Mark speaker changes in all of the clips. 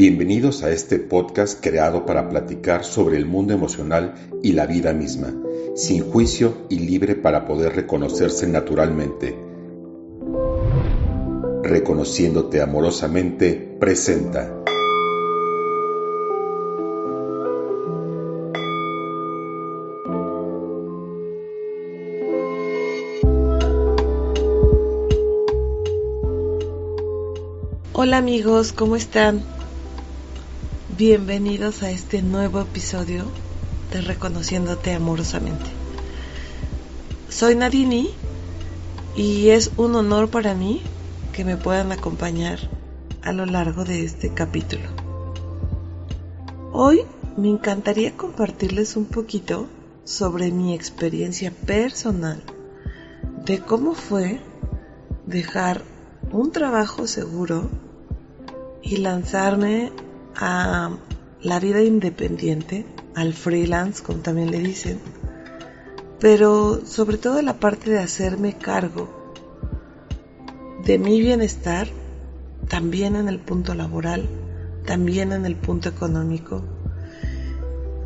Speaker 1: Bienvenidos a este podcast creado para platicar sobre el mundo emocional y la vida misma, sin juicio y libre para poder reconocerse naturalmente. Reconociéndote amorosamente, presenta.
Speaker 2: Hola amigos, ¿cómo están? Bienvenidos a este nuevo episodio de Reconociéndote Amorosamente. Soy Nadini y es un honor para mí que me puedan acompañar a lo largo de este capítulo. Hoy me encantaría compartirles un poquito sobre mi experiencia personal de cómo fue dejar un trabajo seguro y lanzarme a la vida independiente, al freelance, como también le dicen, pero sobre todo la parte de hacerme cargo de mi bienestar, también en el punto laboral, también en el punto económico.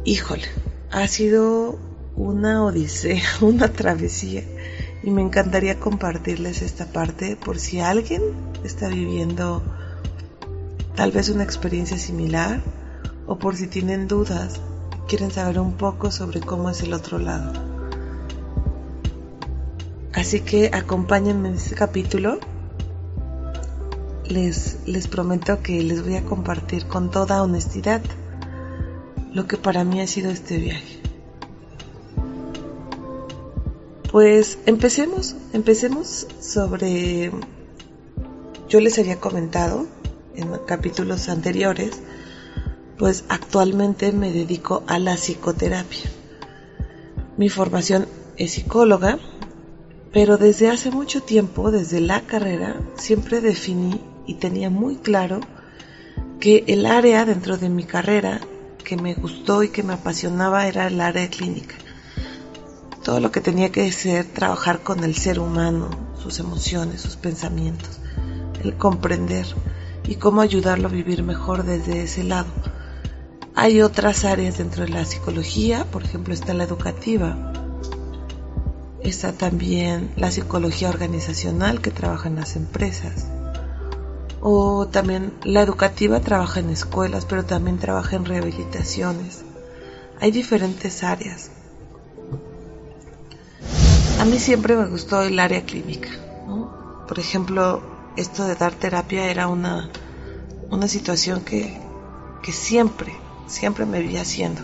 Speaker 2: Híjole, ha sido una odisea, una travesía y me encantaría compartirles esta parte por si alguien está viviendo tal vez una experiencia similar o por si tienen dudas, quieren saber un poco sobre cómo es el otro lado. Así que acompáñenme en este capítulo. Les, les prometo que les voy a compartir con toda honestidad lo que para mí ha sido este viaje. Pues empecemos, empecemos sobre, yo les había comentado en capítulos anteriores, pues actualmente me dedico a la psicoterapia. Mi formación es psicóloga, pero desde hace mucho tiempo, desde la carrera, siempre definí y tenía muy claro que el área dentro de mi carrera que me gustó y que me apasionaba era el área clínica. Todo lo que tenía que ser trabajar con el ser humano, sus emociones, sus pensamientos, el comprender y cómo ayudarlo a vivir mejor desde ese lado. Hay otras áreas dentro de la psicología, por ejemplo está la educativa, está también la psicología organizacional que trabaja en las empresas, o también la educativa trabaja en escuelas, pero también trabaja en rehabilitaciones. Hay diferentes áreas. A mí siempre me gustó el área clínica. Por ejemplo, esto de dar terapia era una, una situación que, que siempre, siempre me vi haciendo.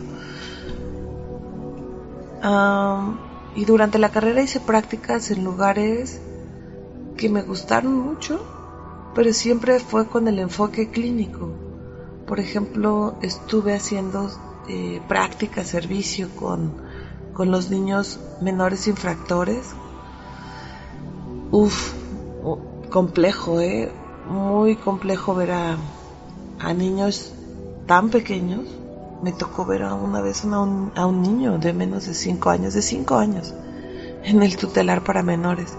Speaker 2: y durante la carrera hice prácticas en lugares que me gustaron mucho, pero siempre fue con el enfoque clínico. Por ejemplo, estuve haciendo eh, prácticas, servicio con, con los niños menores infractores. Uf, complejo, ¿eh? Muy complejo ver a, niños tan pequeños. Me tocó ver a una vez a un niño de menos de 5 años, de 5 años, en el tutelar para menores.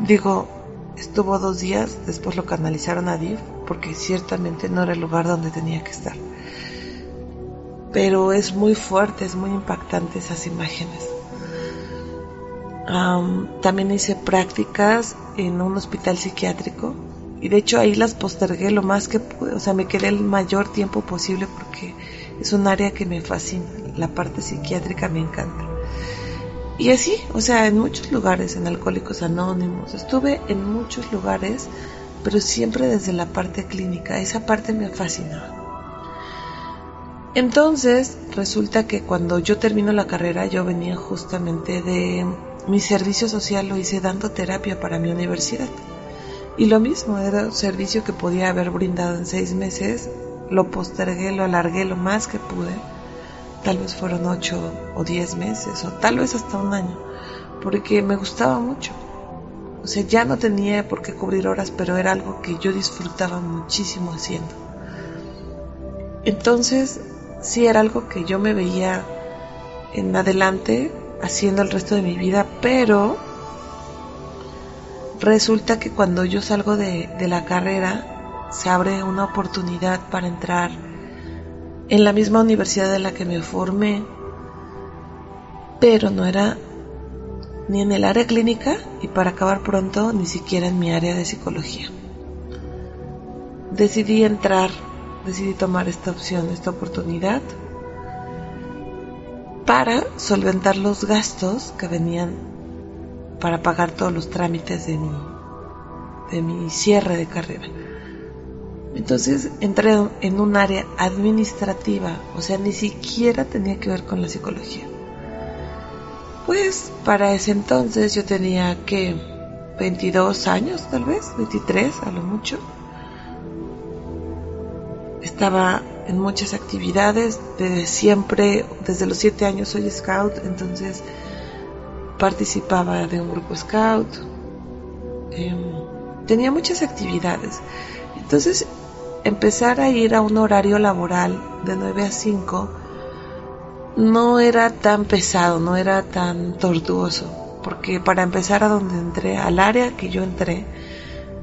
Speaker 2: Digo, estuvo dos días, después lo canalizaron a DIF, porque ciertamente no era el lugar donde tenía que estar. Pero es muy fuerte, es muy impactante esas imágenes también hice prácticas en un hospital psiquiátrico y de hecho ahí las postergué lo más que pude, o sea, me quedé el mayor tiempo posible porque es un área que me fascina, la parte psiquiátrica me encanta. Y así, o sea, en muchos lugares, en Alcohólicos Anónimos, estuve en muchos lugares, pero siempre desde la parte clínica, esa parte me fascinaba. Entonces, resulta que cuando yo termino la carrera, yo venía justamente de mi servicio social lo hice dando terapia para mi universidad. Y lo mismo, era un servicio que podía haber brindado en seis meses, lo postergué, lo alargué lo más que pude. Tal vez fueron ocho o diez meses, o tal vez hasta un año, porque me gustaba mucho. O sea, ya no tenía por qué cubrir horas, pero era algo que yo disfrutaba muchísimo haciendo. Entonces, sí era algo que yo me veía en adelante haciendo el resto de mi vida, pero resulta que cuando yo salgo de, la carrera se abre una oportunidad para entrar en la misma universidad en la que me formé, pero no era ni en el área clínica y para acabar pronto ni siquiera en mi área de psicología. Decidí entrar, decidí tomar esta opción, esta oportunidad para solventar los gastos que venían para pagar todos los trámites de mi, de mi cierre de carrera. Entonces entré en un área administrativa, o sea, ni siquiera tenía que ver con la psicología. Pues para ese entonces yo tenía que 22 años tal vez, 23 a lo mucho. Estaba en muchas actividades, desde siempre, desde los 7 años soy scout, entonces participaba de un grupo scout. Em, tenía muchas actividades. Entonces empezar a ir a un horario laboral de 9 a 5 no era tan pesado, no era tan tortuoso, porque para empezar a donde entré, al área que yo entré,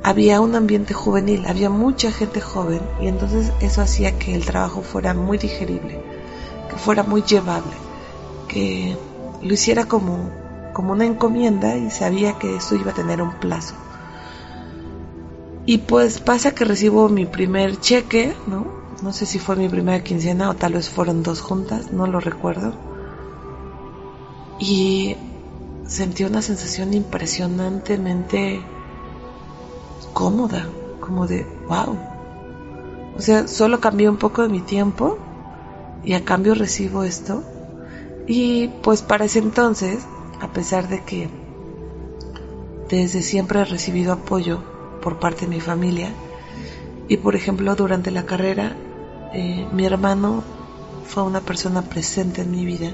Speaker 2: había un ambiente juvenil, había mucha gente joven y entonces eso hacía que el trabajo fuera muy digerible, que fuera muy llevable, que lo hiciera como, como una encomienda y sabía que eso iba a tener un plazo. Y pues pasa que recibo mi primer cheque, ¿no? No sé si fue mi primera quincena o tal vez fueron dos juntas, no lo recuerdo. Y sentí una sensación impresionantemente cómoda, como de, wow. O sea, solo cambié un poco de mi tiempo y a cambio recibo esto. Y pues para ese entonces, a pesar de que desde siempre he recibido apoyo por parte de mi familia, y por ejemplo durante la carrera eh, mi hermano fue una persona presente en mi vida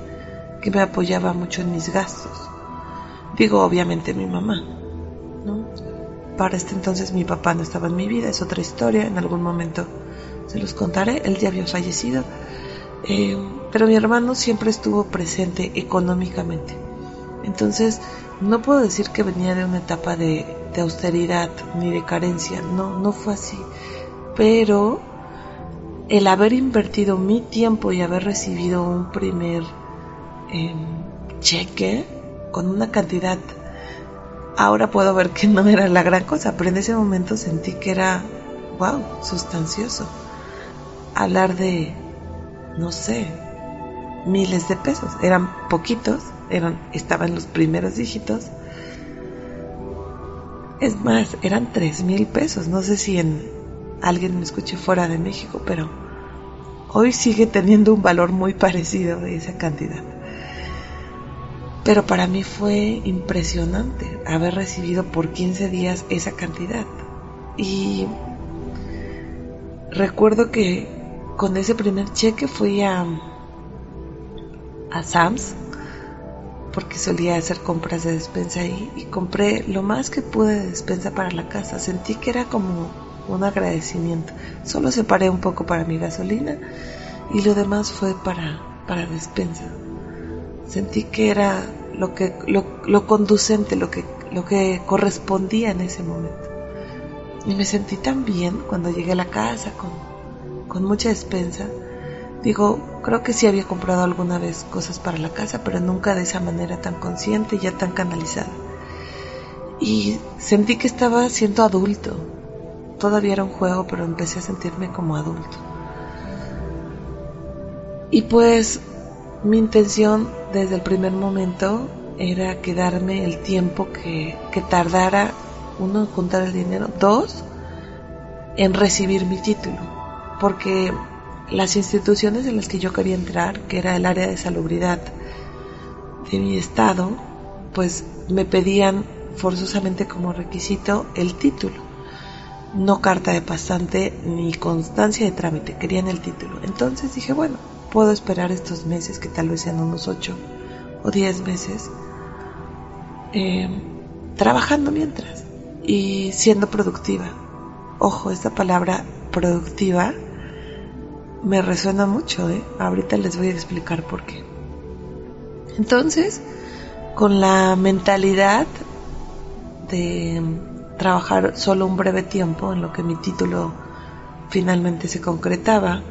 Speaker 2: que me apoyaba mucho en mis gastos. Digo, obviamente mi mamá. ¿no? Para este entonces mi papá no estaba en mi vida, es otra historia, en algún momento se los contaré, él ya había fallecido. Eh, pero mi hermano siempre estuvo presente económicamente. Entonces, no puedo decir que venía de una etapa de, austeridad ni de carencia, no, no fue así. Pero el haber invertido mi tiempo y haber recibido un primer em, cheque con una cantidad, ahora puedo ver que no era la gran cosa, pero en ese momento sentí que era, wow, sustancioso. Hablar de, no sé, miles de pesos, eran poquitos, eran, estaban los primeros dígitos. Es más, eran tres mil pesos, no sé si en alguien me escuche fuera de México, pero hoy sigue teniendo un valor muy parecido de esa cantidad. Pero para mí fue impresionante haber recibido por 15 días esa cantidad. Y recuerdo que con ese primer cheque fui a, a Sam's porque solía hacer compras de despensa ahí y compré lo más que pude de despensa para la casa. Sentí que era como un agradecimiento. Solo separé un poco para mi gasolina y lo demás fue para, para despensa. Sentí que era lo, que, lo, conducente, lo que, lo que correspondía en ese momento. Y me sentí tan bien cuando llegué a la casa con, con mucha despensa. Digo, creo que sí había comprado alguna vez cosas para la casa, pero nunca de esa manera tan consciente y ya tan canalizada. Y sentí que estaba siendo adulto, todavía era un juego, pero empecé a sentirme como adulto. Y pues mi intención desde el primer momento era quedarme el tiempo que, que tardara, uno, en juntar el dinero, dos, en recibir mi título. Porque las instituciones en las que yo quería entrar, que era el área de salubridad de mi estado, pues me pedían forzosamente como requisito el título no carta de pasante ni constancia de trámite, querían el título. Entonces dije, bueno, puedo esperar estos meses, que tal vez sean unos 8 o 10 meses, eh, trabajando mientras y siendo productiva. Ojo, esta palabra productiva me resuena mucho, ¿eh? Ahorita les voy a explicar por qué. Entonces, con la mentalidad de trabajar solo un breve tiempo en lo que mi título finalmente se concretaba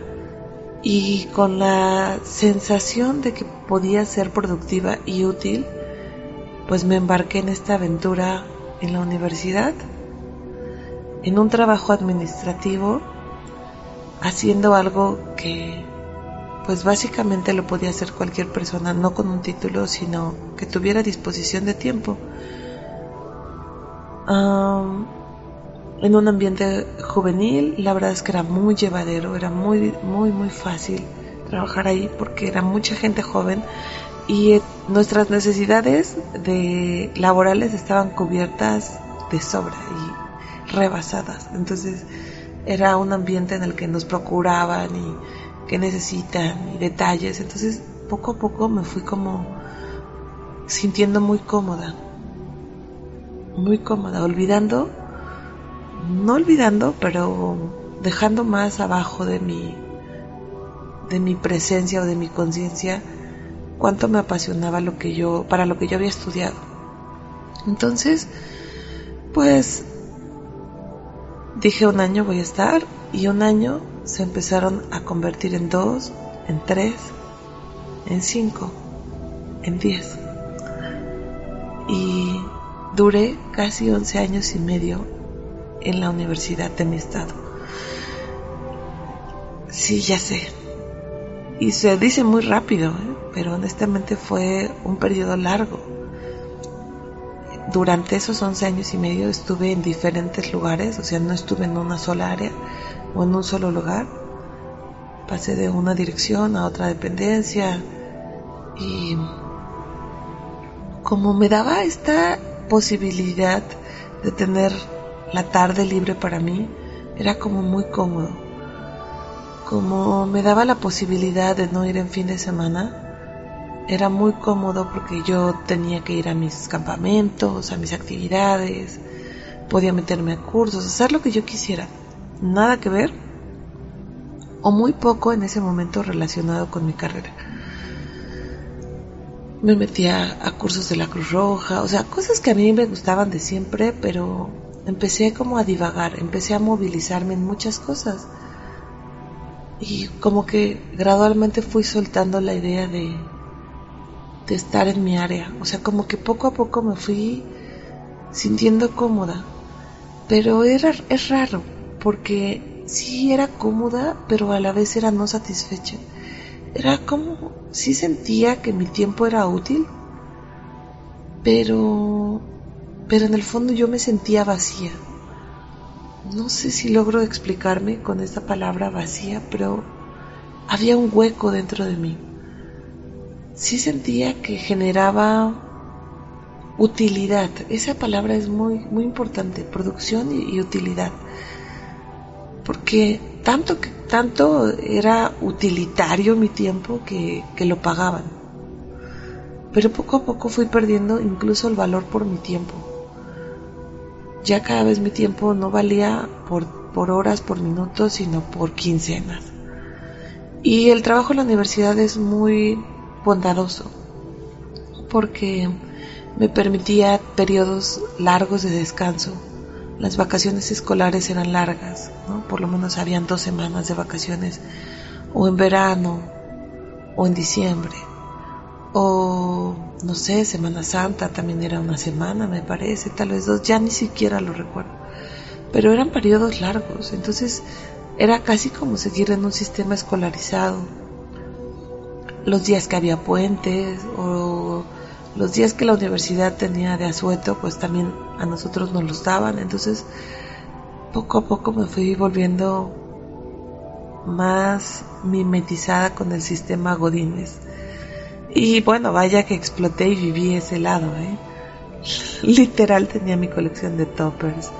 Speaker 2: y con la sensación de que podía ser productiva y útil, pues me embarqué en esta aventura en la universidad, en un trabajo administrativo, haciendo algo que pues básicamente lo podía hacer cualquier persona, no con un título, sino que tuviera disposición de tiempo. En un ambiente juvenil, la verdad es que era muy llevadero, era muy, muy, muy fácil trabajar ahí porque era mucha gente joven y eh, nuestras necesidades de laborales estaban cubiertas de sobra y rebasadas. Entonces era un ambiente en el que nos procuraban y que necesitan y detalles. Entonces poco a poco me fui como sintiendo muy cómoda, muy cómoda, olvidando, no olvidando, pero dejando más abajo de mi, de mi presencia o de mi conciencia cuánto me apasionaba lo que yo, para lo que yo había estudiado. Entonces, pues dije un año voy a estar y un año se empezaron a convertir en dos, en tres, en cinco, en diez. Y duré casi once años y medio en la universidad de mi estado. Sí, ya sé. Y se dice muy rápido, ¿eh? pero honestamente fue un periodo largo. Durante esos once años y medio estuve en diferentes lugares, o sea, no estuve en una sola área, o en un solo lugar. Pasé de una dirección a otra dependencia y como me daba esta posibilidad de tener la tarde libre para mí, era como muy cómodo. Como me daba la posibilidad de no ir en fin de semana, era muy cómodo porque yo tenía que ir a mis campamentos, a mis actividades, podía meterme a cursos, hacer lo que yo quisiera nada que ver o muy poco en ese momento relacionado con mi carrera. Me metía a cursos de la Cruz Roja, o sea, cosas que a mí me gustaban de siempre, pero empecé como a divagar, empecé a movilizarme en muchas cosas. Y como que gradualmente fui soltando la idea de, de estar en mi área. O sea, como que poco a poco me fui sintiendo cómoda. Pero era, es raro, porque sí era cómoda, pero a la vez era no satisfecha. Era como, sí sentía que mi tiempo era útil, pero, pero en el fondo yo me sentía vacía. No sé si logro explicarme con esta palabra vacía, pero había un hueco dentro de mí. Sí sentía que generaba utilidad. Esa palabra es muy, muy importante, producción y utilidad porque tanto, tanto era utilitario mi tiempo que, que lo pagaban. Pero poco a poco fui perdiendo incluso el valor por mi tiempo. Ya cada vez mi tiempo no valía por, por horas, por minutos, sino por quincenas. Y el trabajo en la universidad es muy bondadoso porque me permitía periodos largos de descanso las vacaciones escolares eran largas, ¿no? por lo menos habían dos semanas de vacaciones, o en verano, o en diciembre, o no sé, Semana Santa también era una semana, me parece, tal vez dos, ya ni siquiera lo recuerdo, pero eran periodos largos, entonces era casi como seguir en un sistema escolarizado. Los días que había puentes o los días que la universidad tenía de asueto, pues también a nosotros nos los daban. Entonces, poco a poco me fui volviendo más mimetizada con el sistema Godínez. Y bueno, vaya que exploté y viví ese lado, ¿eh? Literal tenía mi colección de toppers.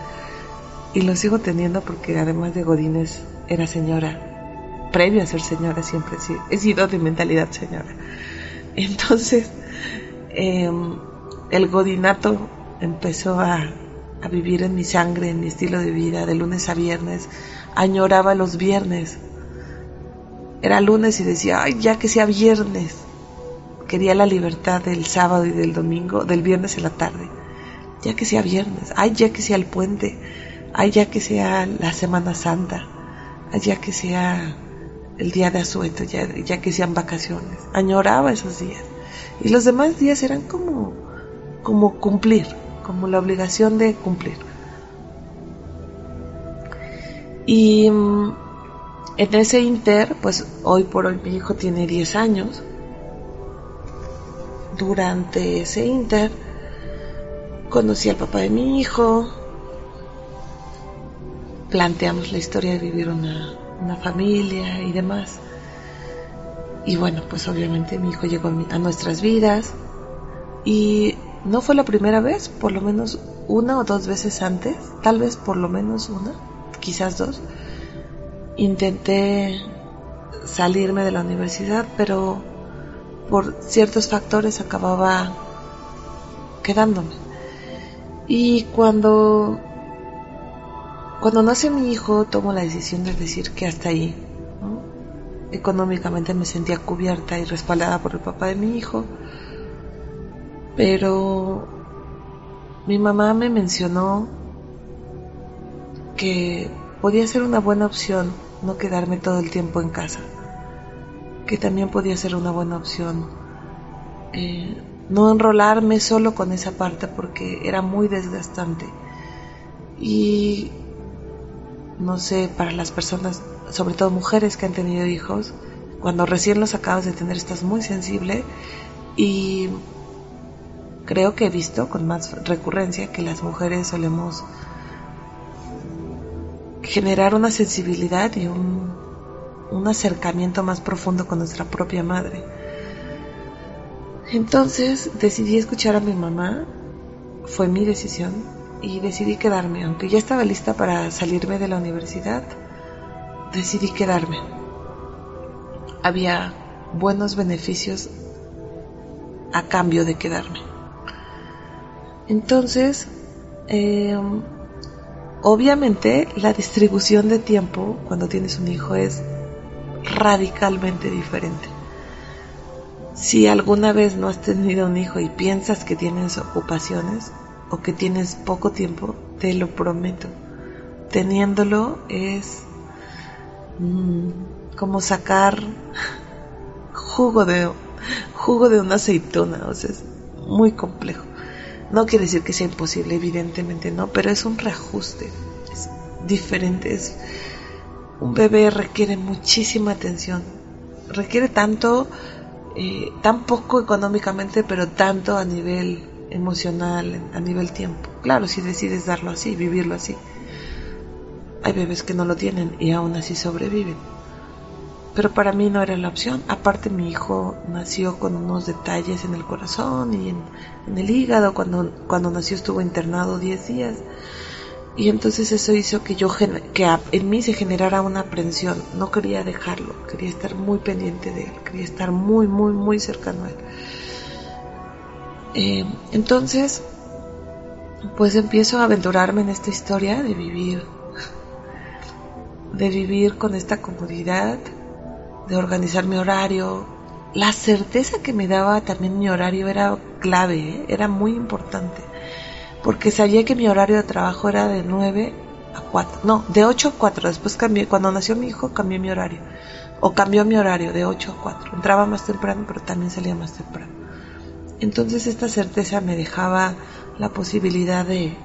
Speaker 2: Y lo sigo teniendo porque además de Godínez era señora. Previo a ser señora siempre he sido de mentalidad señora. Entonces, Em, el godinato empezó a, a vivir en mi sangre, en mi estilo de vida, de lunes a viernes. Añoraba los viernes. Era lunes y decía, ay, ya que sea viernes. Quería la libertad del sábado y del domingo, del viernes en la tarde. Ya que sea viernes, ay, ya que sea el puente, ay, ya que sea la Semana Santa, allá que sea el día de asueto, ya, ya que sean vacaciones. Añoraba esos días. Y los demás días eran como, como cumplir, como la obligación de cumplir. Y mm, en ese inter, pues hoy por hoy mi hijo tiene 10 años. Durante ese inter conocí al papá de mi hijo, planteamos la historia de vivir una, una familia y demás. Y bueno, pues obviamente mi hijo llegó a, nuestras vidas y no fue la primera vez, por lo menos una o dos veces antes, tal vez por lo menos una, quizás dos, intenté salirme de la universidad, pero por ciertos factores acababa quedándome. Y cuando cuando nace mi hijo tomo la decisión de decir que hasta ahí. Económicamente me sentía cubierta y respaldada por el papá de mi hijo, pero mi mamá me mencionó que podía ser una buena opción no quedarme todo el tiempo en casa, que también podía ser una buena opción eh, no enrolarme solo con esa parte porque era muy desgastante. Y no sé, para las personas, sobre todo mujeres que han tenido hijos, cuando recién los acabas de tener estás muy sensible y creo que he visto con más recurrencia que las mujeres solemos generar una sensibilidad y un, un acercamiento más profundo con nuestra propia madre. Entonces decidí escuchar a mi mamá, fue mi decisión, y decidí quedarme, aunque ya estaba lista para salirme de la universidad, decidí quedarme. Había buenos beneficios a cambio de quedarme. Entonces, em, obviamente la distribución de tiempo cuando tienes un hijo es radicalmente diferente. Si alguna vez no has tenido un hijo y piensas que tienes ocupaciones, o que tienes poco tiempo, te lo prometo. Teniéndolo es mm, como sacar jugo de jugo de una aceituna, o sea, es muy complejo. No quiere decir que sea imposible, evidentemente no, pero es un reajuste, es diferente, es un bebé requiere muchísima atención, requiere tanto, eh, tan poco económicamente, pero tanto a nivel emocional a nivel tiempo. Claro, si decides darlo así, vivirlo así. Hay bebés que no lo tienen y aún así sobreviven. Pero para mí no era la opción. Aparte mi hijo nació con unos detalles en el corazón y en, el hígado. Cuando, cuando nació estuvo internado 10 días. Y entonces eso hizo que yo que en mí se generara una aprensión. No quería dejarlo, quería estar muy pendiente de él, quería estar muy, muy, muy cercano a él. Eh, entonces, pues empiezo a aventurarme en esta historia de vivir, de vivir con esta comodidad, de organizar mi horario. La certeza que me daba también mi horario era clave, ¿eh? era muy importante, porque sabía que mi horario de trabajo era de 9 a 4, no, de 8 a 4, después cambié, cuando nació mi hijo cambié mi horario, o cambió mi horario de 8 a 4, entraba más temprano, pero también salía más temprano. Entonces esta certeza me dejaba la posibilidad de,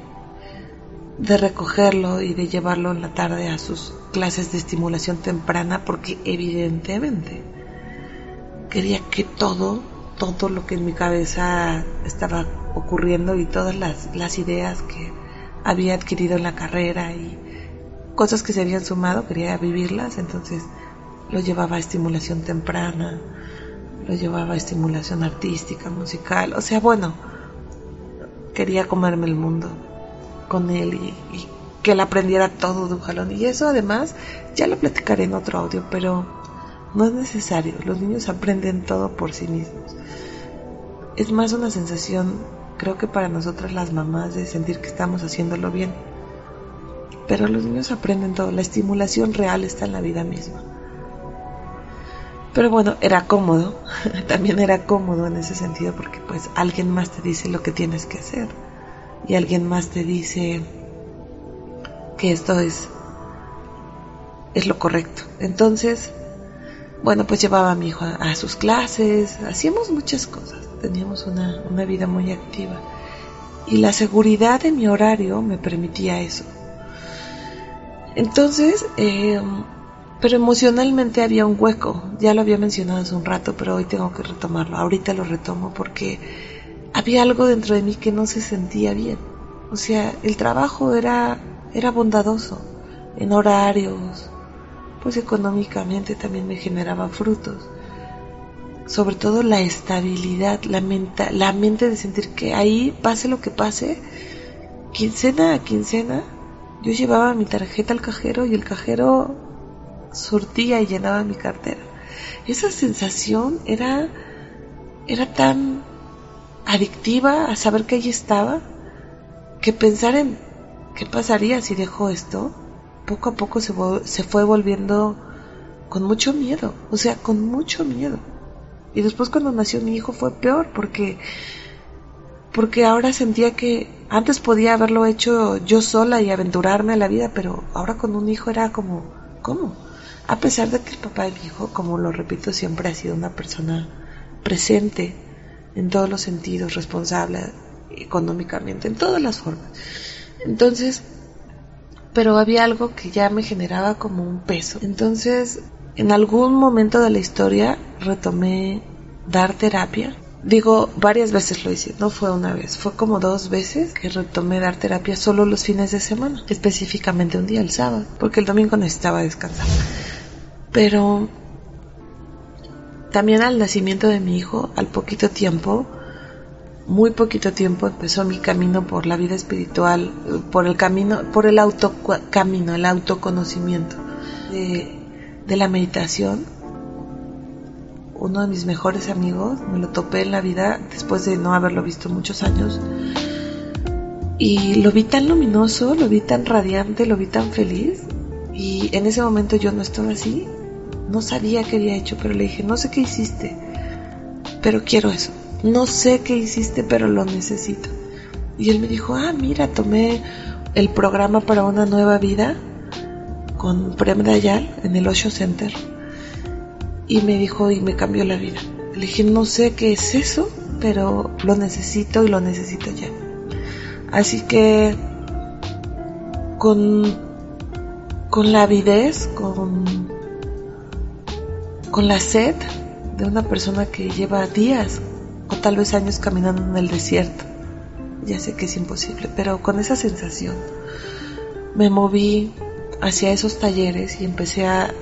Speaker 2: de recogerlo y de llevarlo en la tarde a sus clases de estimulación temprana porque evidentemente quería que todo, todo lo que en mi cabeza estaba ocurriendo y todas las, las ideas que había adquirido en la carrera y cosas que se habían sumado, quería vivirlas, entonces lo llevaba a estimulación temprana, lo llevaba a estimulación artística, musical, o sea, bueno, quería comerme el mundo con él y, que él aprendiera todo de un jalón. Y eso además ya lo platicaré en otro audio, pero no es necesario, los niños aprenden todo por sí mismos. Es más una sensación, creo que para nosotras las mamás, de sentir que estamos haciéndolo bien. Pero los niños aprenden todo, la estimulación real está en la vida misma. Pero bueno, era cómodo, también era cómodo en ese sentido porque pues alguien más te dice lo que tienes que hacer y alguien más te dice que esto es es lo correcto. Entonces, bueno, pues llevaba a mi hijo a, sus clases, hacíamos muchas cosas, teníamos una, una vida muy activa. Y la seguridad de mi horario me permitía eso. Entonces, eh, pero emocionalmente había un hueco, ya lo había mencionado hace un rato, pero hoy tengo que retomarlo, ahorita lo retomo porque había algo dentro de mí que no se sentía bien. O sea, el trabajo era, era bondadoso, en horarios, pues económicamente también me generaba frutos. Sobre todo la estabilidad, la, la mente de sentir que ahí, pase lo que pase, quincena a quincena, yo llevaba mi tarjeta al cajero y el cajero surtía y llenaba mi cartera. Esa sensación era, era tan adictiva a saber que allí estaba que pensar en qué pasaría si dejo esto, poco a poco se fue volviendo con mucho miedo, o sea, con mucho miedo. Y después cuando nació mi hijo fue peor porque porque ahora sentía que antes podía haberlo hecho yo sola y aventurarme a la vida, pero ahora con un hijo era como, ¿cómo? A pesar de que el papá de mi hijo, como lo repito, siempre ha sido una persona presente en todos los sentidos, responsable económicamente, en todas las formas. Entonces, pero había algo que ya me generaba como un peso. Entonces, en algún momento de la historia retomé dar terapia. Digo, varias veces lo hice, no fue una vez, fue como dos veces que retomé dar terapia solo los fines de semana, específicamente un día, el sábado, porque el domingo necesitaba descansar. Pero también al nacimiento de mi hijo, al poquito tiempo, muy poquito tiempo empezó mi camino por la vida espiritual, por el camino, por el auto camino, el autoconocimiento de la meditación. Uno de mis mejores amigos, me lo topé en la vida después de no haberlo visto muchos años. Y lo vi tan luminoso, lo vi tan radiante, lo vi tan feliz. Y en ese momento yo no estaba así. No sabía qué había hecho, pero le dije, no sé qué hiciste, pero quiero eso. No sé qué hiciste, pero lo necesito. Y él me dijo, ah, mira, tomé el programa para una nueva vida con Prem Dayal en el Osho Center. Y me dijo, y me cambió la vida. Le dije, no sé qué es eso, pero lo necesito y lo necesito ya. Así que con, con la avidez, con, con la sed de una persona que lleva días o tal vez años caminando en el desierto. Ya sé que es imposible, pero con esa sensación me moví hacia esos talleres y empecé a,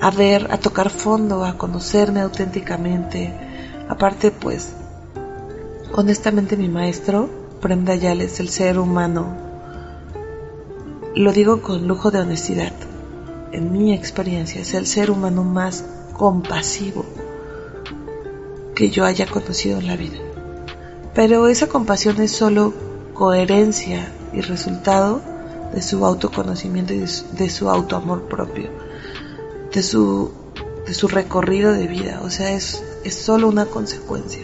Speaker 2: a ver, a tocar fondo, a conocerme auténticamente. Aparte, pues, honestamente mi maestro, Prem Dayal, el ser humano. Lo digo con lujo de honestidad. En mi experiencia, es el ser humano más compasivo, que yo haya conocido en la vida. Pero esa compasión es solo coherencia y resultado de su autoconocimiento y de su, autoamor propio, de su, de su recorrido de vida. O sea, es, es solo una consecuencia.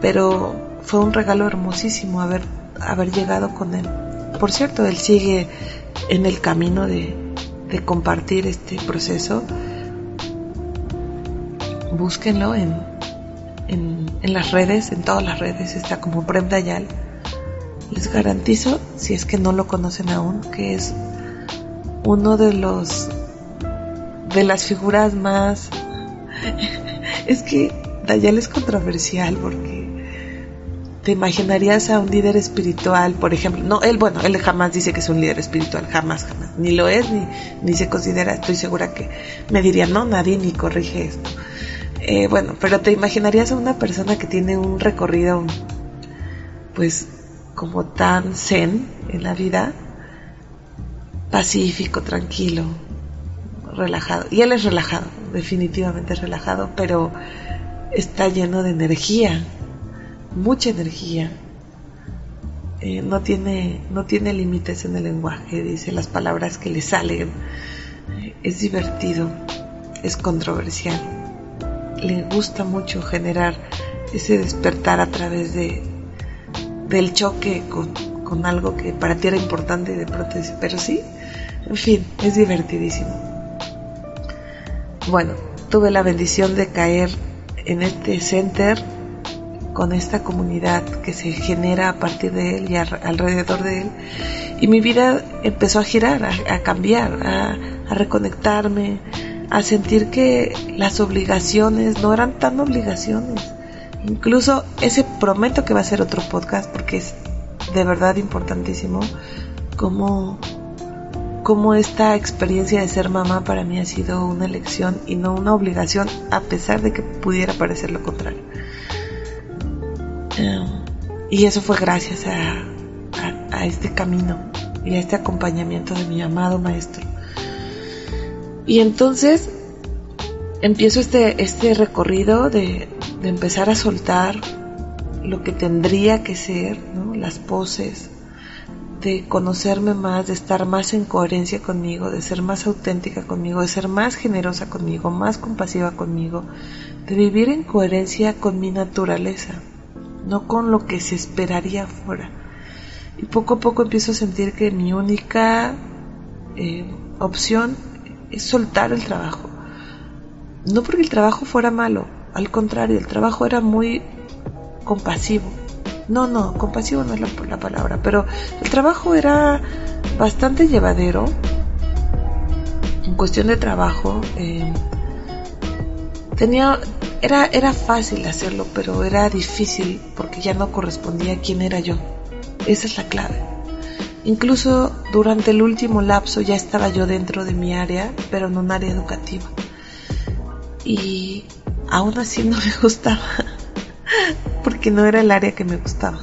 Speaker 2: Pero fue un regalo hermosísimo haber, haber llegado con él. Por cierto, él sigue en el camino de, de compartir este proceso búsquenlo en, en, las redes, en todas las redes, está como Prem Dayal. Les garantizo, si es que no lo conocen aún, que es uno de los de las figuras más es que Dayal es controversial porque te imaginarías a un líder espiritual, por ejemplo, no, él, bueno, él jamás dice que es un líder espiritual, jamás, jamás, ni lo es, ni, ni se considera, estoy segura que me diría, no, nadie ni corrige esto. Eh, bueno, pero te imaginarías a una persona que tiene un recorrido, pues, como tan zen en la vida, pacífico, tranquilo, relajado. Y él es relajado, definitivamente relajado, pero está lleno de energía, mucha energía. Eh, no tiene, no tiene límites en el lenguaje, dice las palabras que le salen. Es divertido, es controversial le gusta mucho generar ese despertar a través de del choque con, algo que para ti era importante y de pronto pero sí, En fin, es divertidísimo. Bueno, tuve la bendición de caer en este center con esta comunidad que se genera a partir de él y alrededor de él. Y mi vida empezó a girar, a, cambiar, a reconectarme, a sentir que las obligaciones no eran tan obligaciones. Incluso ese prometo que va a ser otro podcast porque es de verdad importantísimo como como esta experiencia de ser mamá para mí ha sido una elección y no una obligación, a pesar de que pudiera parecer lo contrario. Em, y eso fue gracias a, este camino y a este acompañamiento de mi amado maestro. Y entonces empiezo este, este recorrido de, de empezar a soltar lo que tendría que ser, las poses, de conocerme más, de estar más en coherencia conmigo, de ser más auténtica conmigo, de ser más generosa conmigo, más compasiva conmigo, de vivir en coherencia con mi naturaleza, no con lo que se esperaría fuera. Y poco a poco empiezo a sentir que mi única eh, opción es soltar el trabajo. No porque el trabajo fuera malo, al contrario, el trabajo era muy compasivo, no, no, compasivo no es la, palabra, pero el trabajo era bastante llevadero. En cuestión de trabajo, eh, tenía, era, era fácil hacerlo, pero era difícil porque ya no correspondía a quién era yo. Esa es la clave. Incluso durante el último lapso ya estaba yo dentro de mi área, pero en un área educativa. Y aún así no me gustaba porque no era el área que me gustaba.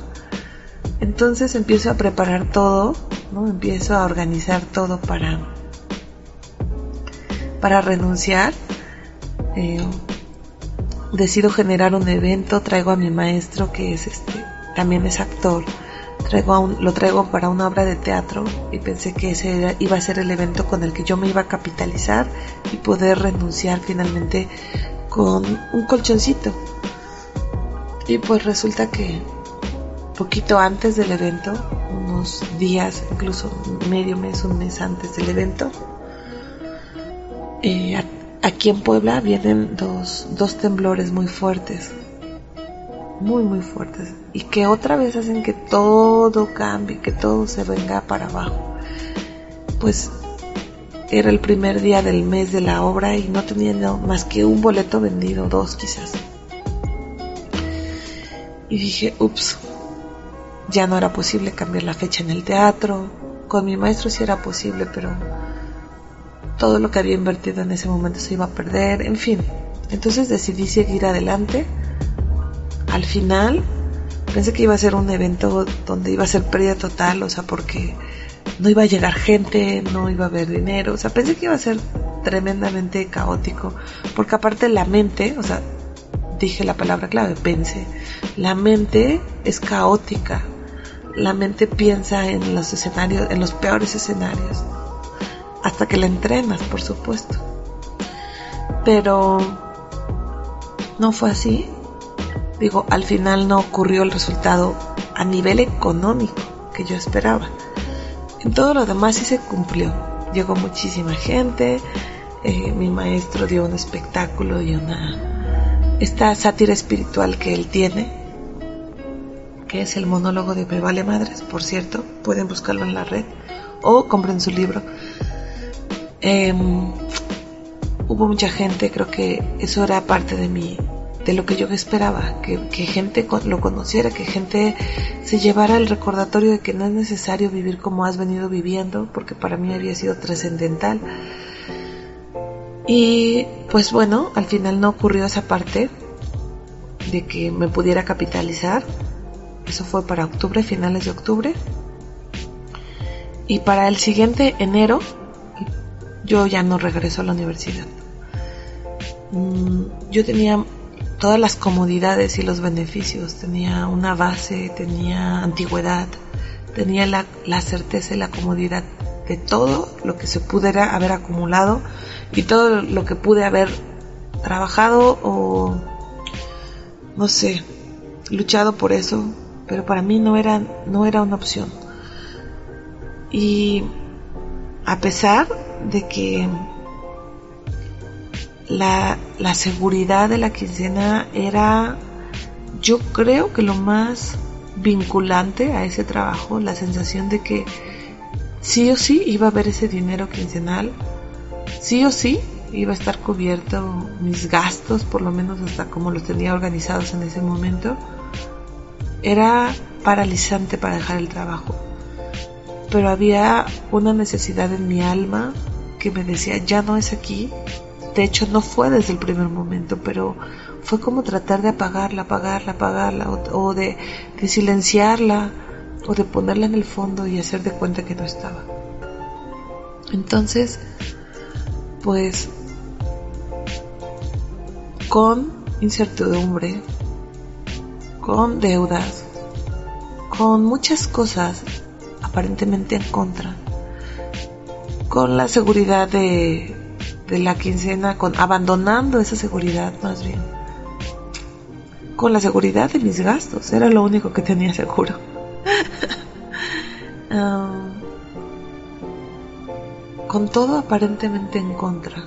Speaker 2: Entonces empiezo a preparar todo, ¿no? Empiezo a organizar todo para, para renunciar. Eh, decido generar un evento, traigo a mi maestro que es este, también es actor, traigo lo traigo para una obra de teatro y pensé que ese iba a ser el evento con el que yo me iba a capitalizar y poder renunciar finalmente con un colchoncito. Y pues resulta que poquito antes del evento, unos días, incluso medio mes, un mes antes del evento, eh, aquí en Puebla vienen dos, dos temblores muy fuertes, muy muy fuertes, y que otra vez hacen que todo cambie, que todo se venga para abajo. Pues era el primer día del mes de la obra y no tenía más que un boleto vendido, dos quizás. Y dije, ups, ya no era posible cambiar la fecha en el teatro. Con mi maestro sí era posible, pero todo lo que había invertido en ese momento se iba a perder. En fin, entonces decidí seguir adelante. Al final pensé que iba a ser un evento donde iba a ser pérdida total, o sea, porque no iba a llegar gente, no iba a haber dinero, o sea, pensé que iba a ser tremendamente caótico, porque aparte la mente, o sea, dije la palabra clave, pensé. La mente es caótica. La mente piensa en los escenarios, en los peores escenarios. Hasta que la entrenas, por supuesto. Pero no fue así. Digo, al final no ocurrió el resultado a nivel económico que yo esperaba. Todo lo demás sí se cumplió. Llegó muchísima gente, eh, mi maestro dio un espectáculo y una esta sátira espiritual que él tiene, que es el monólogo de Me Vale Madres, por cierto, pueden buscarlo en la red o compren su libro. Em, hubo mucha gente, creo que eso era parte de mí, de lo que yo esperaba, que, que gente lo conociera, que gente se llevara el recordatorio de que no es necesario vivir como has venido viviendo, porque para mí había sido trascendental y pues bueno, al final no ocurrió esa parte de que me pudiera capitalizar. Eso fue para octubre, finales de octubre. Y para el siguiente enero yo ya no regreso a la universidad. Mm, yo tenía todas las comodidades y los beneficios. Tenía una base, tenía antigüedad, tenía la, la certeza y la comodidad de todo lo que se pudiera haber acumulado y todo lo que pude haber trabajado o no sé, luchado por eso, pero para mí no era no era una opción. Y a pesar de que la, la seguridad de la quincena era, yo creo que lo más vinculante a ese trabajo, la sensación de que sí o sí iba a haber ese dinero quincenal, sí o sí iba a estar cubierto mis gastos, por lo menos hasta como los tenía organizados en ese momento, era paralizante para dejar el trabajo. Pero había una necesidad en mi alma que me decía, ya no es aquí. De hecho, no fue desde el primer momento, pero fue como tratar de apagarla, apagarla, apagarla, o, de, silenciarla, o de ponerla en el fondo y hacer de cuenta que no estaba. Entonces, pues con incertidumbre, con deudas, con muchas cosas aparentemente en contra, con la seguridad de, de la quincena, con abandonando esa seguridad más bien, con la seguridad de mis gastos, era lo único que tenía seguro. Um, con todo aparentemente en contra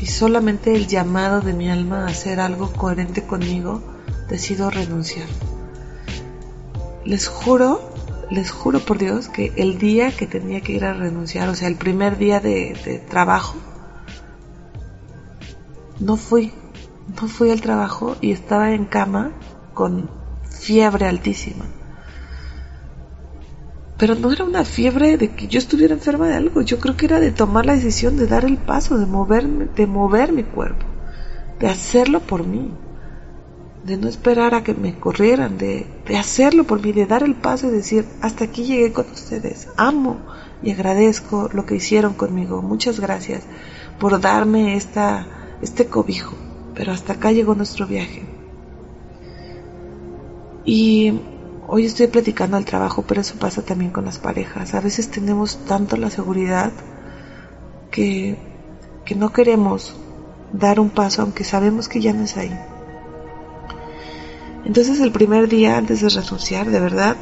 Speaker 2: y solamente el llamado de mi alma a hacer algo coherente conmigo, decido renunciar. Les juro, les juro por Dios que el día que tenía que ir a renunciar, o sea, el primer día de, trabajo, no fui, no fui al trabajo y estaba en cama con fiebre altísima. Pero no era una fiebre de que yo estuviera enferma de algo, yo creo que era de tomar la decisión de dar el paso, de moverme, de mover mi cuerpo, de hacerlo por mí, de no esperar a que me corrieran, de, de hacerlo por mí, de dar el paso y decir, hasta aquí llegué con ustedes, amo y agradezco lo que hicieron conmigo, muchas gracias por darme esta, este cobijo, pero hasta acá llegó nuestro viaje. Y Hoy estoy platicando al trabajo, pero eso pasa también con las parejas. A veces tenemos tanto la seguridad que, que no queremos dar un paso aunque sabemos que ya no es ahí. Entonces el primer día antes de renunciar, de verdad,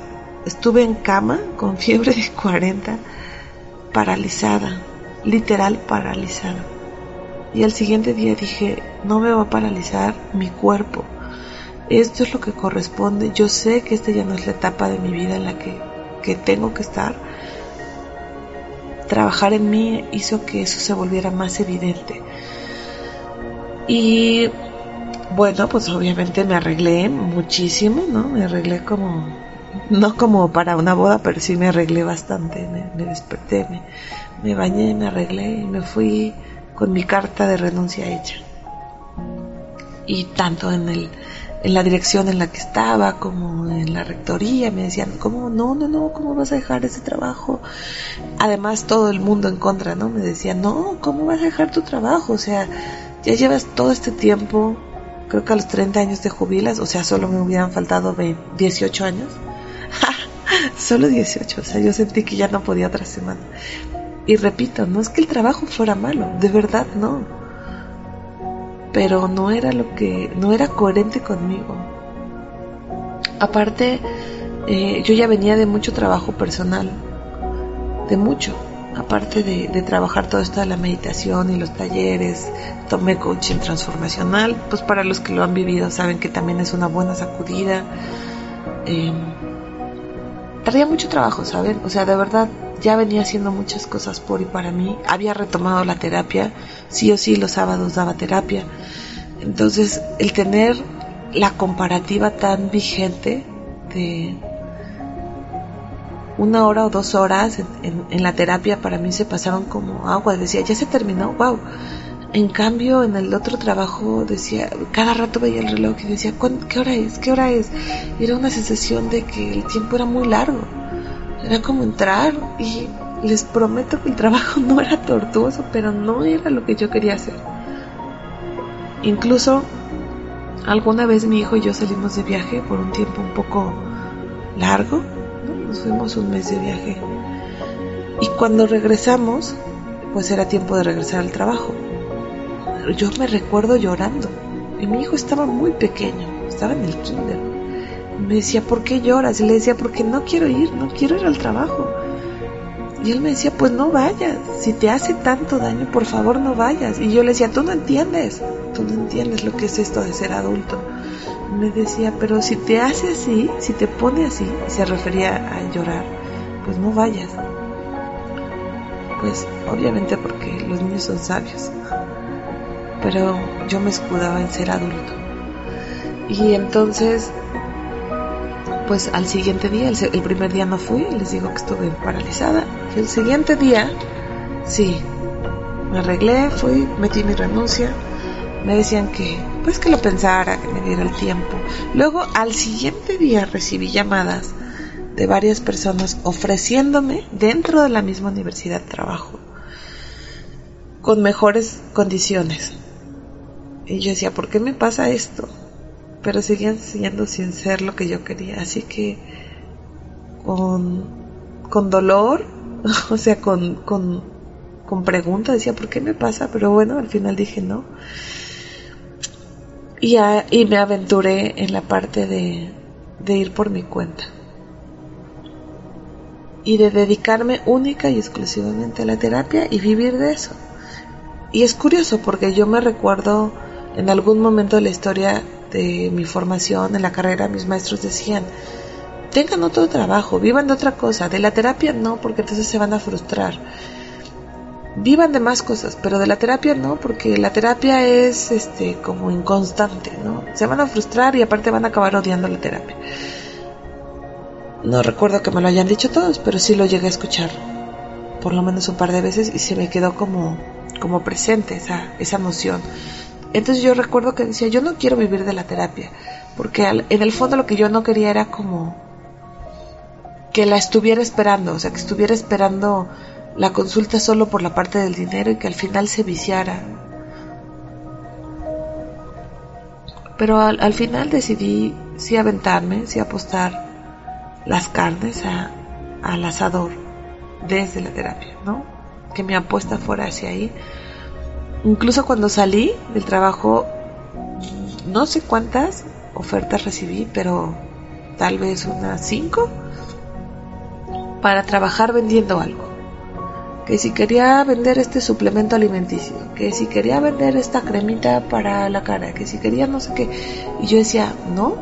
Speaker 2: estuve en cama con fiebre de 40, paralizada, literal paralizada. Y al siguiente día dije, no me va a paralizar mi cuerpo, esto es lo que corresponde, yo sé que esta ya no es la etapa de mi vida en la que, que tengo que estar. Trabajar en mí hizo que eso se volviera más evidente. Y bueno, pues obviamente me arreglé muchísimo, ¿no? Me arreglé como, no como para una boda, pero sí me arreglé bastante. Me, desperté, me, me bañé, me arreglé y me fui con mi carta de renuncia hecha. Y tanto en el en la dirección en la que estaba, como en la rectoría, me decían, ¿cómo? No, no, no, ¿cómo vas a dejar ese trabajo? Además, todo el mundo en contra, ¿no? Me decían, no, ¿cómo vas a dejar tu trabajo? O sea, ya llevas todo este tiempo, creo que a los 30 años te jubilas, o sea, solo me hubieran faltado 18 años. solo 18, o sea, yo sentí que ya no podía otra semana. Y repito, no es que el trabajo fuera malo, de verdad no pero no era lo que, no era coherente conmigo. Aparte, eh, yo ya venía de mucho trabajo personal, de mucho, aparte de, trabajar todo esto de la meditación y los talleres, tomé coaching transformacional, pues para los que lo han vivido saben que también es una buena sacudida. Eh, traía mucho trabajo, ¿saben? O sea, de verdad, ya venía haciendo muchas cosas por y para mí. Había retomado la terapia, sí o sí los sábados daba terapia. Entonces, el tener la comparativa tan vigente de una hora o dos horas en, la terapia para mí se pasaron como agua. Decía, ya se terminó, wow. En cambio, en el otro trabajo decía, cada rato veía el reloj y decía, ¿qué hora es? ¿Qué hora es? Y era una sensación de que el tiempo era muy largo. Era como entrar y les prometo que el trabajo no era tortuoso, pero no era lo que yo quería hacer. Incluso alguna vez mi hijo y yo salimos de viaje por un tiempo un poco largo, fuimos un mes de viaje. Y cuando regresamos, pues era tiempo de regresar al trabajo. Yo me recuerdo llorando. Y mi hijo estaba muy pequeño, estaba en el kinder me decía, ¿por qué lloras? Y le decía, porque no quiero ir, no quiero ir al trabajo. Y él me decía, pues no vayas, si te hace tanto daño, por favor no vayas. Y yo le decía, tú no entiendes, tú no entiendes lo que es esto de ser adulto. me decía, pero si te hace así, si te pone así, se refería a llorar, pues no vayas. Pues obviamente porque los niños son sabios. Pero yo me escudaba en ser adulto. Y entonces pues al siguiente día, el, primer día no fui, les digo que estuve paralizada. El siguiente día, sí, me arreglé, fui, metí mi renuncia. Me decían que, pues que lo pensara, que me diera el tiempo. Luego, al siguiente día recibí llamadas de varias personas ofreciéndome dentro de la misma universidad trabajo con mejores condiciones. Y yo decía, ¿por qué me pasa esto? pero seguían siendo sin ser lo que yo quería. Así que con, con dolor, o sea, con, con, con pregunta, decía, ¿por qué me pasa? Pero bueno, al final dije no. Y, y me aventuré en la parte de, de ir por mi cuenta. Y de dedicarme única y exclusivamente a la terapia y vivir de eso. Y es curioso porque yo me recuerdo en algún momento de la historia de mi formación en la carrera, mis maestros decían, tengan otro trabajo, vivan de otra cosa, de la terapia no, porque entonces se van a frustrar. Vivan de más cosas, pero de la terapia no, porque la terapia es este como inconstante, ¿no? Se van a frustrar y aparte van a acabar odiando la terapia. No recuerdo que me lo hayan dicho todos, pero sí lo llegué a escuchar por lo menos un par de veces y se me quedó como como presente esa esa noción entonces yo recuerdo que decía, yo no quiero vivir de la terapia, porque en el fondo lo que yo no quería era como que la estuviera esperando, o sea, que estuviera esperando la consulta solo por la parte del dinero y que al final se viciara. Pero al, final decidí sí aventarme, sí apostar las carnes al asador desde la terapia, ¿no? Que mi apuesta fuera hacia ahí Incluso cuando salí del trabajo, no sé cuántas ofertas recibí, pero tal vez unas cinco para trabajar vendiendo algo. Que si quería vender este suplemento alimenticio, que si quería vender esta cremita para la cara, que si quería no sé qué. Y yo decía, no,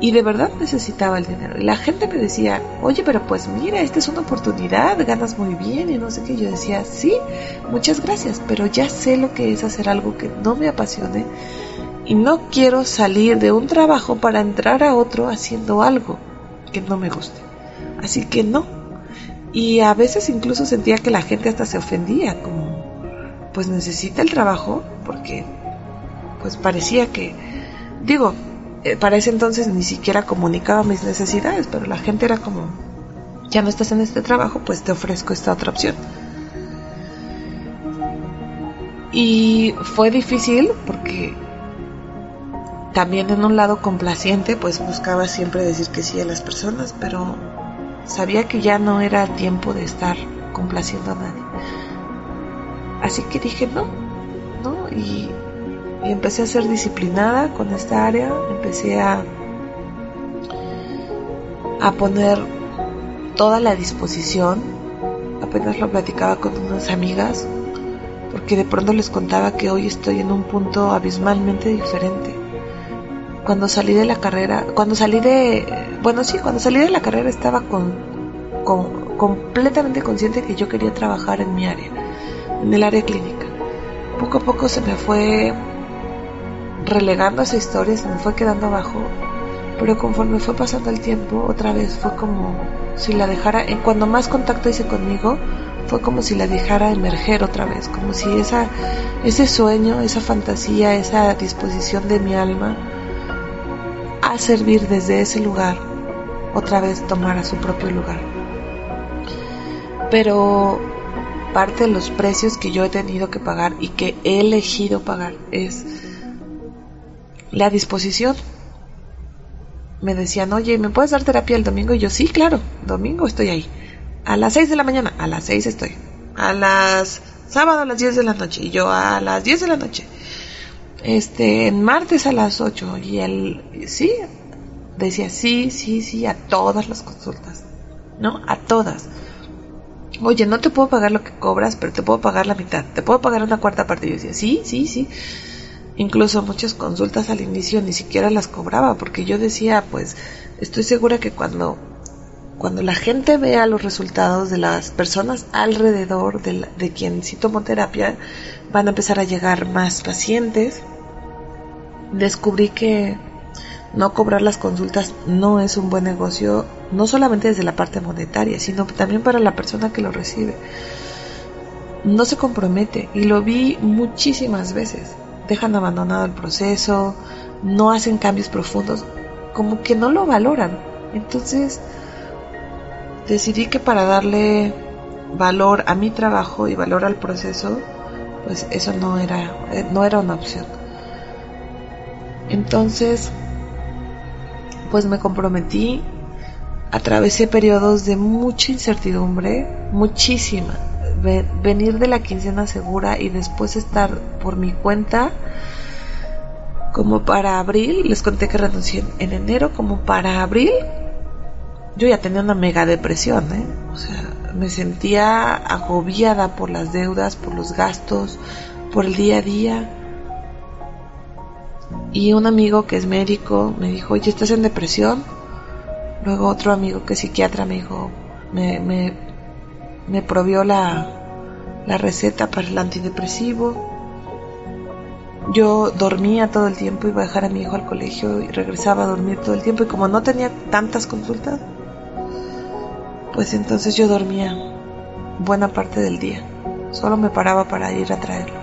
Speaker 2: y de verdad necesitaba el dinero. Y la gente me decía, oye, pero pues mira, esta es una oportunidad, ganas muy bien y no sé qué. Yo decía, sí, muchas gracias, pero ya sé lo que es hacer algo que no me apasione y no quiero salir de un trabajo para entrar a otro haciendo algo que no me guste. Así que no. Y a veces incluso sentía que la gente hasta se ofendía, como, pues necesita el trabajo, porque pues parecía que, digo, eh, para ese entonces ni siquiera comunicaba mis necesidades, pero la gente era como, ya no estás en este trabajo, pues te ofrezco esta otra opción. Y fue difícil porque también en un lado complaciente, pues buscaba siempre decir que sí a las personas, pero sabía que ya no era tiempo de estar complaciendo a nadie. Así que dije no, no, y empecé a ser disciplinada con esta área, empecé a, a poner toda la disposición, apenas lo platicaba con unas amigas, porque de pronto les contaba que hoy estoy en un punto abismalmente diferente. Cuando salí de la carrera, cuando salí de, bueno sí, cuando salí de la carrera estaba con, con, completamente consciente que yo quería trabajar en mi área, en el área clínica. Poco a poco se me fue relegando esa historia, se me fue quedando abajo, pero conforme fue pasando el tiempo, otra vez fue como si la dejara, cuando más contacto hice conmigo, fue como si la dejara emerger otra vez, como si esa, ese sueño, esa fantasía, esa disposición de mi alma servir desde ese lugar, otra vez tomara su propio lugar. Pero parte de los precios que yo he tenido que pagar y que he elegido pagar es la disposición. Me decían, oye, ¿me puedes dar terapia el domingo? Y yo, sí, claro, domingo estoy ahí. A las 6 de la mañana, a las 6 estoy. A las sábado a las 10 de la noche. Y yo a las 10 de la noche. Este, martes a las 8. Y él, sí, decía, sí, sí, sí, a todas las consultas. ¿No? A todas. oye, no te puedo pagar lo que cobras, pero te puedo pagar la mitad, te puedo pagar una cuarta parte. Y yo decía, sí, sí, sí. Incluso muchas consultas al inicio ni siquiera las cobraba, porque yo decía, pues, estoy segura que cuando, cuando la gente vea los resultados de las personas alrededor de, de quien sí tomó terapia, van a empezar a llegar más pacientes. Descubrí que no cobrar las consultas no es un buen negocio, no solamente desde la parte monetaria, sino también para la persona que lo recibe. No se compromete y lo vi muchísimas veces. Dejan abandonado el proceso, no hacen cambios profundos, como que no lo valoran. Entonces decidí que para darle valor a mi trabajo y valor al proceso, pues eso no era, no era una opción. Entonces, pues me comprometí, atravesé periodos de mucha incertidumbre, muchísima. Venir de la quincena segura y después estar por mi cuenta, como para abril, les conté que renuncié en enero, como para abril, yo ya tenía una mega depresión, ¿eh? O sea, me sentía agobiada por las deudas, por los gastos, por el día a día y un amigo que es médico me dijo, oye, ¿estás en depresión? Luego otro amigo que es psiquiatra me dijo, me, me, me la, la receta para el antidepresivo. Yo dormía todo el tiempo, iba a dejar a mi hijo al colegio y regresaba a dormir todo el tiempo y como no tenía tantas consultas, pues entonces yo dormía buena parte del día. Solo me paraba para ir a traerlo.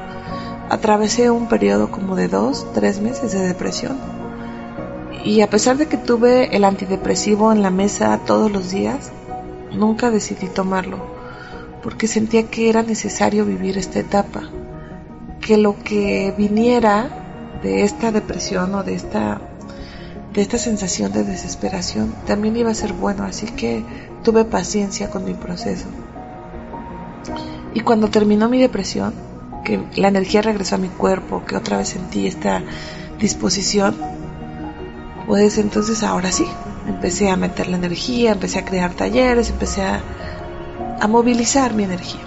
Speaker 2: Atravesé un periodo como de dos, tres meses de depresión. Y a pesar de que tuve el antidepresivo en la mesa todos los días, nunca decidí tomarlo, porque sentía que era necesario vivir esta etapa, que lo que viniera de esta depresión o de esta de esta sensación de desesperación también iba a ser bueno, así que tuve paciencia con mi proceso. Y cuando terminó mi depresión, que la energía regresó a mi cuerpo, que otra vez sentí esta disposición, pues entonces ahora sí, empecé a meter la energía, empecé a crear talleres, empecé a, movilizar mi energía.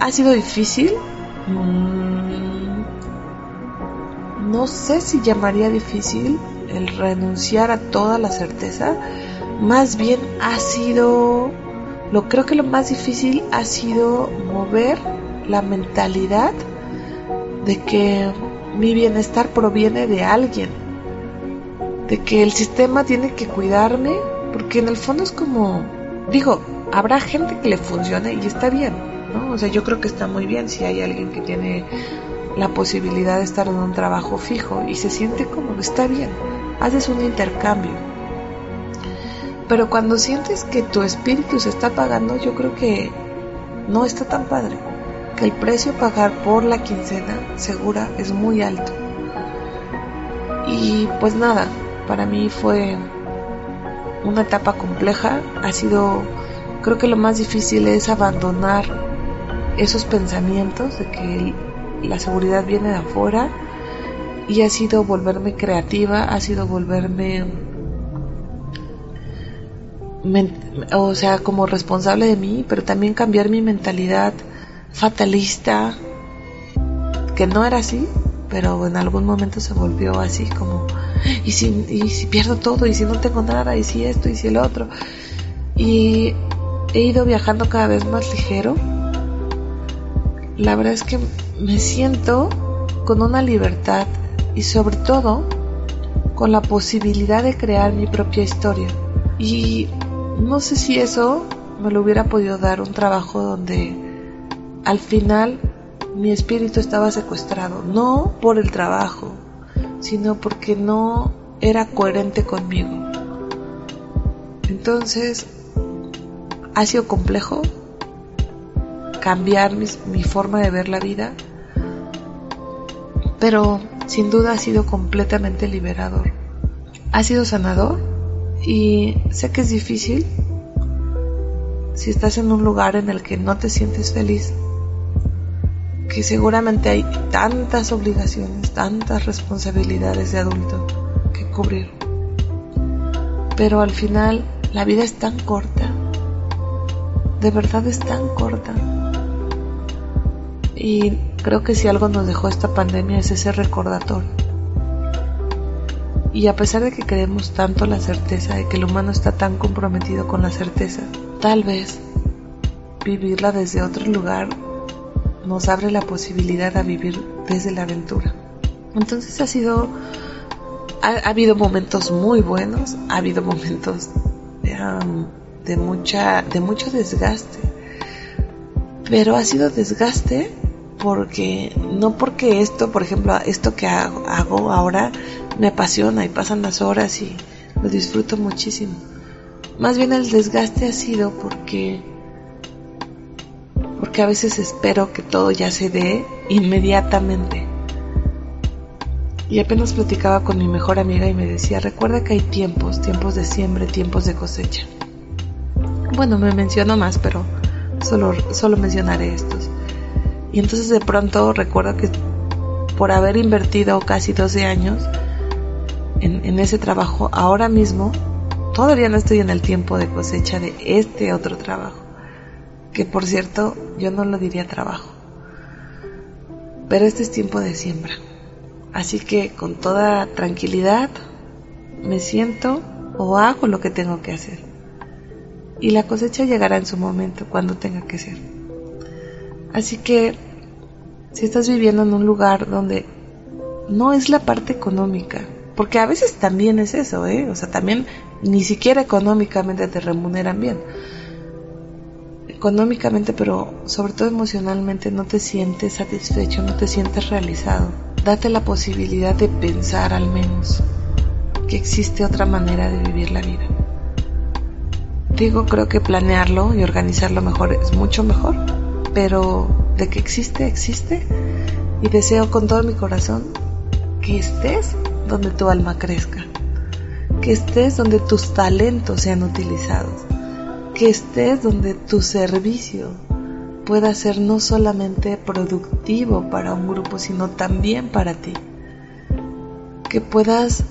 Speaker 2: ¿Ha sido difícil? Mm, no sé si llamaría difícil el renunciar a toda la certeza. Más bien ha sido, lo creo que lo más difícil ha sido mover la mentalidad de que mi bienestar proviene de alguien, de que el sistema tiene que cuidarme, porque en el fondo es como, digo, habrá gente que le funcione y está bien, ¿no? O sea, yo creo que está muy bien si hay alguien que tiene la posibilidad de estar en un trabajo fijo y se siente como está bien, haces un intercambio. Pero cuando sientes que tu espíritu se está pagando, yo creo que no está tan padre. Que el precio a pagar por la quincena segura es muy alto. Y pues nada, para mí fue una etapa compleja, ha sido, creo que lo más difícil es abandonar esos pensamientos de que la seguridad viene de afuera. Y ha sido volverme creativa, ha sido volverme, o sea, como responsable de mí, pero también cambiar mi mentalidad fatalista, que no era así, pero en algún momento se volvió así como, ¿y si, y si pierdo todo? ¿Y si no tengo nada? ¿Y si esto? ¿Y si el otro? Y he ido viajando cada vez más ligero. La verdad es que me siento con una libertad y sobre todo con la posibilidad de crear mi propia historia. Y no sé si eso me lo hubiera podido dar un trabajo donde al final mi espíritu estaba secuestrado, no por el trabajo, sino porque no era coherente conmigo. Entonces, ha sido complejo cambiar mi, forma de ver la vida, pero sin duda ha sido completamente liberador. Ha sido sanador y sé que es difícil si estás en un lugar en el que no te sientes feliz que seguramente hay tantas obligaciones, tantas responsabilidades de adulto que cubrir. Pero al final la vida es tan corta. de verdad es tan corta. Y creo que si algo nos dejó esta pandemia es ese recordatorio. Y a pesar de que queremos tanto la certeza de que el humano está tan comprometido con la certeza, tal vez vivirla desde otro lugar nos abre la posibilidad de vivir desde la aventura. Entonces ha sido, ha, habido momentos muy buenos, ha habido momentos de mucha, de mucho desgaste, pero ha sido desgaste porque no porque esto, por ejemplo, esto que hago, ahora me apasiona y pasan las horas y lo disfruto muchísimo. Más bien el desgaste ha sido porque porque a veces espero que todo ya se dé inmediatamente. Y apenas platicaba con mi mejor amiga y me decía, recuerda que hay tiempos, tiempos de siembra, tiempos de cosecha. Bueno, me menciono más, pero solo, solo mencionaré estos. Y entonces de pronto recuerdo que por haber invertido casi 12 años en, ese trabajo, ahora mismo todavía no estoy en el tiempo de cosecha de este otro trabajo. Que por cierto, yo no lo diría trabajo. Pero este es tiempo de siembra. Así que con toda tranquilidad me siento o hago lo que tengo que hacer. Y la cosecha llegará en su momento, cuando tenga que ser. Así que si estás viviendo en un lugar donde no es la parte económica, porque a veces también es eso, ¿eh? O sea, también ni siquiera económicamente te remuneran bien. Económicamente, pero sobre todo emocionalmente no te sientes satisfecho, no te sientes realizado. Date la posibilidad de pensar al menos que existe otra manera de vivir la vida. Digo, creo que planearlo y organizarlo mejor es mucho mejor pero de que existe, existe. Y deseo con todo mi corazón que estés donde tu alma crezca, que estés donde tus talentos sean utilizados, que estés donde tu servicio pueda ser no solamente productivo para un grupo, sino también para ti. Que puedas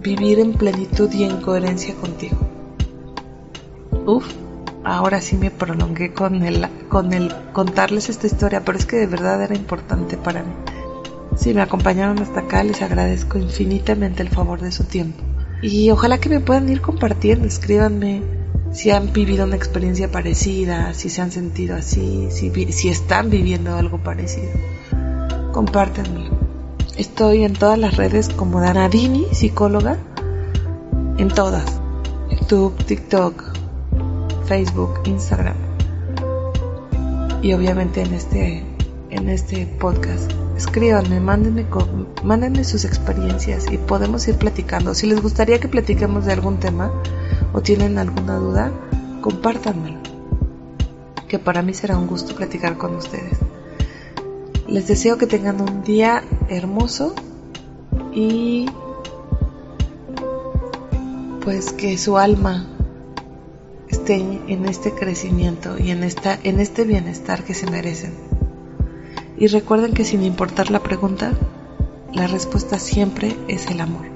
Speaker 2: vivir en plenitud y en coherencia contigo. Uf, ahora sí me prolongué con el, con el contarles esta historia, pero es que de verdad era importante para mí. Si me acompañaron hasta acá, les agradezco infinitamente el favor de su tiempo. Y ojalá que me puedan ir compartiendo, escríbanme si han vivido una experiencia parecida, si se han sentido así, si, están viviendo algo parecido. Compártanmelo. Estoy en todas las redes como Danadini, psicóloga, en todas. YouTube, TikTok, Facebook, Instagram y obviamente en este, en este podcast. Escríbanme, mándenme, mándenme sus experiencias y podemos ir platicando. Si les gustaría que platiquemos de algún tema o tienen alguna duda, compártanmelo. Que para mí será un gusto platicar con ustedes. Les deseo que tengan un día hermoso y pues que su alma estén en este crecimiento y en, esta, en este bienestar que se merecen. Y recuerden que sin importar la pregunta, la respuesta siempre es el amor.